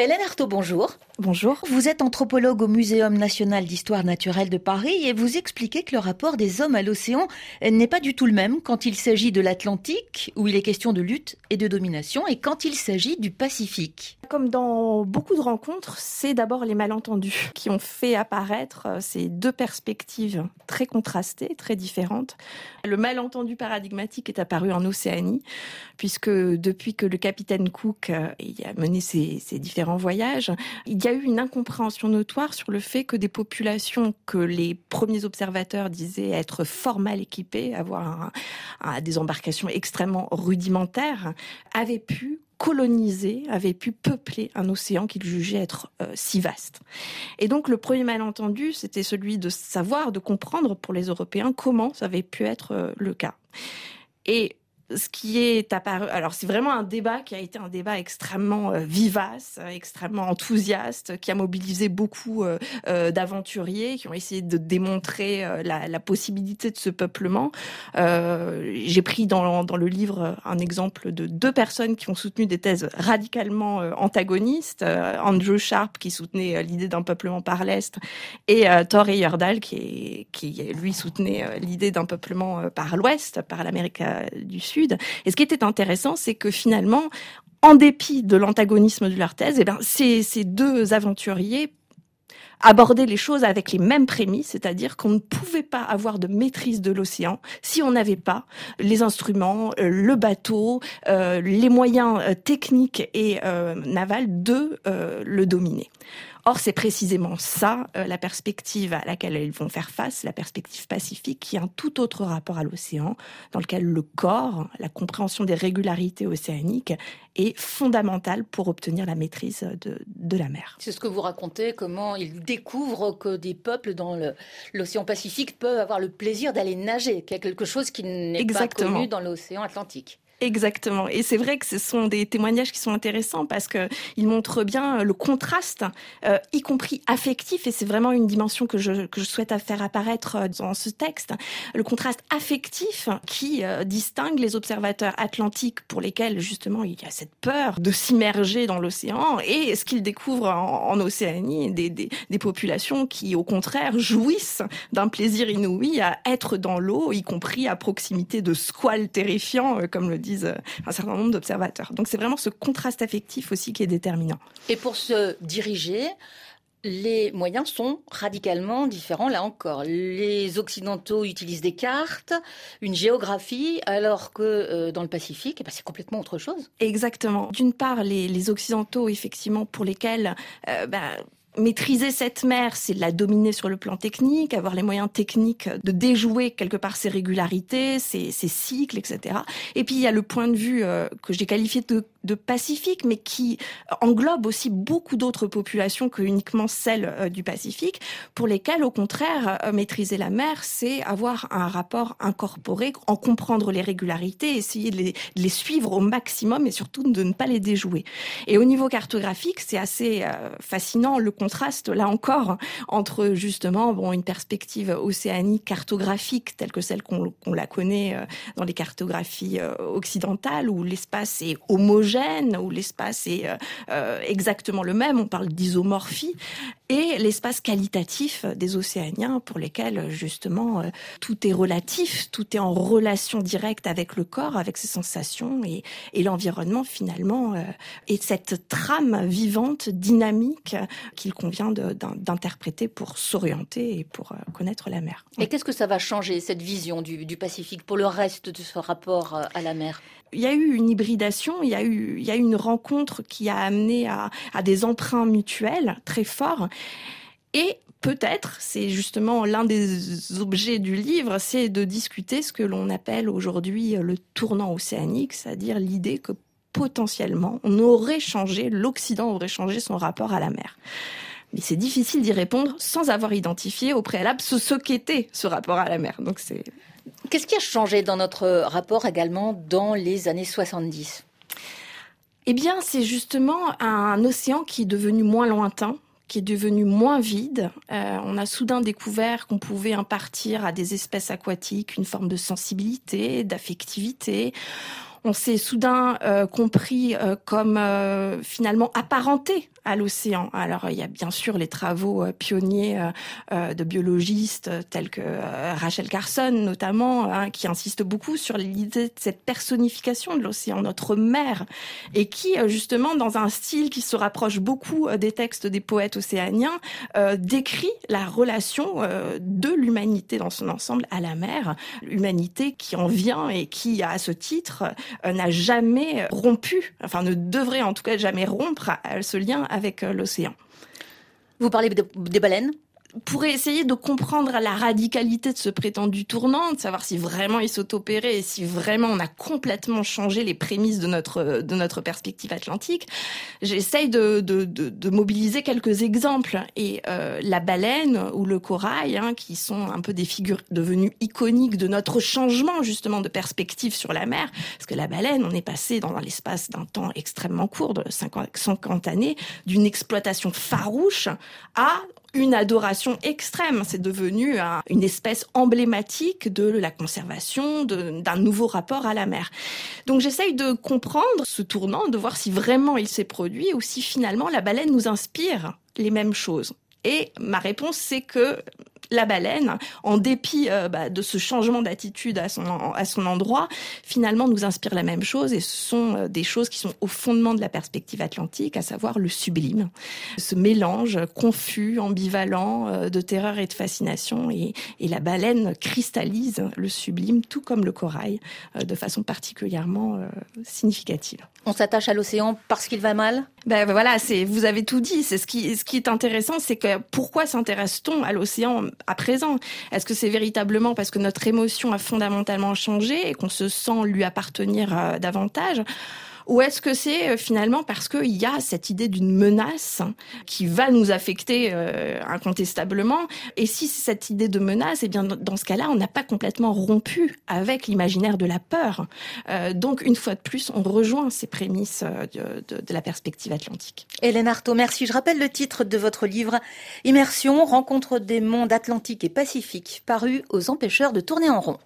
Hélène Artaud, bonjour. Bonjour. Vous êtes anthropologue au Muséum national d'histoire naturelle de Paris et vous expliquez que le rapport des hommes à l'océan n'est pas du tout le même quand il s'agit de l'Atlantique, où il est question de lutte et de domination, et quand il s'agit du Pacifique. Comme dans beaucoup de rencontres, c'est d'abord les malentendus qui ont fait apparaître euh, ces deux perspectives très contrastées, très différentes. Le malentendu paradigmatique est apparu en Océanie, puisque depuis que le capitaine Cook euh, a mené ses, ses différents voyages, il y a eu une incompréhension notoire sur le fait que des populations que les premiers observateurs disaient être fort mal équipées, avoir des embarcations extrêmement rudimentaires, avaient pu coloniser, avaient pu peupler un océan qu'ils jugeaient être euh, si vaste. Et donc le premier malentendu, c'était celui de savoir, de comprendre pour les Européens comment ça avait pu être euh, le cas. Et ce qui est apparu, alors c'est vraiment un débat qui a été un débat extrêmement euh, vivace, euh, extrêmement enthousiaste, qui a mobilisé beaucoup euh, d'aventuriers qui ont essayé de démontrer la, possibilité de ce peuplement. J'ai pris dans, le livre un exemple de deux personnes qui ont soutenu des thèses radicalement antagonistes. Andrew Sharp qui soutenait l'idée d'un peuplement par l'Est et Thor Heyerdahl qui lui soutenait l'idée d'un peuplement par l'Ouest, par l'Amérique du Sud. Et ce qui était intéressant, c'est que finalement, en dépit de l'antagonisme de leur thèse, eh ben, ces, deux aventuriers abordaient les choses avec les mêmes prémices, c'est-à-dire qu'on ne pouvait pas avoir de maîtrise de l'océan si on n'avait pas les instruments, euh, le bateau, euh, les moyens euh, techniques et navals de le dominer. Or, c'est précisément ça, euh, la perspective à laquelle ils vont faire face, la perspective pacifique, qui a un tout autre rapport à l'océan, dans lequel le corps, la compréhension des régularités océaniques, est fondamentale pour obtenir la maîtrise de, de la mer. C'est ce que vous racontez, comment ils découvrent que des peuples dans l'océan Pacifique peuvent avoir le plaisir d'aller nager, qu'il y a quelque chose qui n'est pas connu dans l'océan Atlantique. Exactement. Et c'est vrai que ce sont des témoignages qui sont intéressants parce que ils montrent bien le contraste, euh, y compris affectif. Et c'est vraiment une dimension que je, que je souhaite faire apparaître euh, dans ce texte. Le contraste affectif qui euh, distingue les observateurs atlantiques pour lesquels justement il y a cette peur de s'immerger dans l'océan et ce qu'ils découvrent en, en Océanie, des, des, des, populations qui au contraire jouissent d'un plaisir inouï à être dans l'eau, y compris à proximité de squales terrifiants, comme le dit disent euh, un certain nombre d'observateurs. Donc c'est vraiment ce contraste affectif aussi qui est déterminant. Et pour se diriger, les moyens sont radicalement différents là encore. Les Occidentaux utilisent des cartes, une géographie, alors que euh, dans le Pacifique, eh ben, c'est complètement autre chose. Exactement. D'une part, les, les, Occidentaux, effectivement, pour lesquels euh, bah, maîtriser cette mer, c'est la dominer sur le plan technique, avoir les moyens techniques de déjouer quelque part ses régularités, ses, cycles, etc. Et puis il y a le point de vue euh, que j'ai qualifié de, de, pacifique, mais qui englobe aussi beaucoup d'autres populations que uniquement celles euh, du Pacifique, pour lesquelles au contraire euh, maîtriser la mer, c'est avoir un rapport incorporé, en comprendre les régularités, essayer de les, suivre au maximum et surtout de ne pas les déjouer. Et au niveau cartographique, c'est assez fascinant le contraste là encore entre justement bon une perspective océanique cartographique telle que celle qu'on la connaît euh, dans les cartographies euh, occidentales où l'espace est homogène où l'espace est euh, exactement le même. On parle d'isomorphie et l'espace qualitatif des océaniens pour lesquels justement tout est relatif tout est en relation directe avec le corps avec ses sensations et, et l'environnement finalement et cette trame vivante dynamique qu'il convient d'interpréter pour s'orienter et pour euh, connaître la mer. Et qu'est-ce que ça va changer, cette vision du, du Pacifique, pour le reste de ce rapport euh, à la mer? Il y a eu une hybridation, il y a eu, il y a eu une rencontre qui a amené à, à des emprunts mutuels très forts. Et peut-être, c'est justement l'un des objets du livre, c'est de discuter ce que l'on appelle aujourd'hui le tournant océanique, c'est-à-dire l'idée que potentiellement on aurait changé, l'Occident aurait changé son rapport à la mer mais c'est difficile d'y répondre sans avoir identifié au préalable ce, qu'était ce rapport à la mer. Donc c'est. Qu'est-ce qui a changé dans notre rapport également dans les années 70 Eh bien, c'est justement un océan qui est devenu moins lointain, qui est devenu moins vide. Euh, on a soudain découvert qu'on pouvait impartir à des espèces aquatiques une forme de sensibilité, d'affectivité on s'est soudain compris comme finalement apparenté à l'océan. Alors il y a bien sûr les travaux euh, pionniers euh, euh, de biologistes tels que Rachel Carson notamment, hein, qui insistent beaucoup sur l'idée de cette personnification de l'océan, notre mère, et qui justement dans un style qui se rapproche beaucoup des textes des poètes océaniens, décrit la relation de l'humanité dans son ensemble à la mer, l'humanité qui en vient et qui à ce titre n'a jamais rompu, enfin ne devrait en tout cas jamais rompre ce lien avec euh, l'océan. Vous parlez des baleines? Pour essayer de comprendre la radicalité de ce prétendu tournant, de savoir si vraiment il s'autopérait et si vraiment on a complètement changé les prémices de notre de notre perspective atlantique, j'essaye de, de, de, mobiliser quelques exemples. Et euh, la baleine ou le corail, hein, qui sont un peu des figures devenues iconiques de notre changement justement de perspective sur la mer, parce que la baleine, on est passé dans l'espace d'un temps extrêmement court, de 50, 50 années, d'une exploitation farouche à une adoration extrême. C'est devenu une espèce emblématique de la conservation, d'un nouveau rapport à la mer. Donc j'essaye de comprendre ce tournant, de voir si vraiment il s'est produit ou si finalement la baleine nous inspire les mêmes choses. Et ma réponse, c'est que la baleine, en dépit euh, bah, de ce changement d'attitude à son, à son endroit, finalement nous inspire la même chose et ce sont euh, des choses qui sont au fondement de la perspective atlantique, à savoir le sublime, ce mélange confus, ambivalent euh, de terreur et de fascination et, et, la baleine cristallise le sublime tout comme le corail de façon particulièrement significative. On s'attache à l'océan parce qu'il va mal Ben voilà, c'est vous avez tout dit. C'est ce qui est intéressant, c'est que pourquoi s'intéresse-t-on à l'océan à présent? Est-ce que c'est véritablement parce que notre émotion a fondamentalement changé et qu'on se sent lui appartenir euh, davantage? Ou est-ce que c'est euh, finalement parce qu'il y a cette idée d'une menace qui va nous affecter euh, incontestablement Et si cette idée de menace, eh bien dans ce cas-là, on n'a pas complètement rompu avec l'imaginaire de la peur. Euh, donc une fois de plus, on rejoint ces prémices de la perspective atlantique. Hélène Artaud, merci. Je rappelle le titre de votre livre Immersion, rencontre des mondes atlantiques et pacifiques, paru aux empêcheurs de tourner en rond.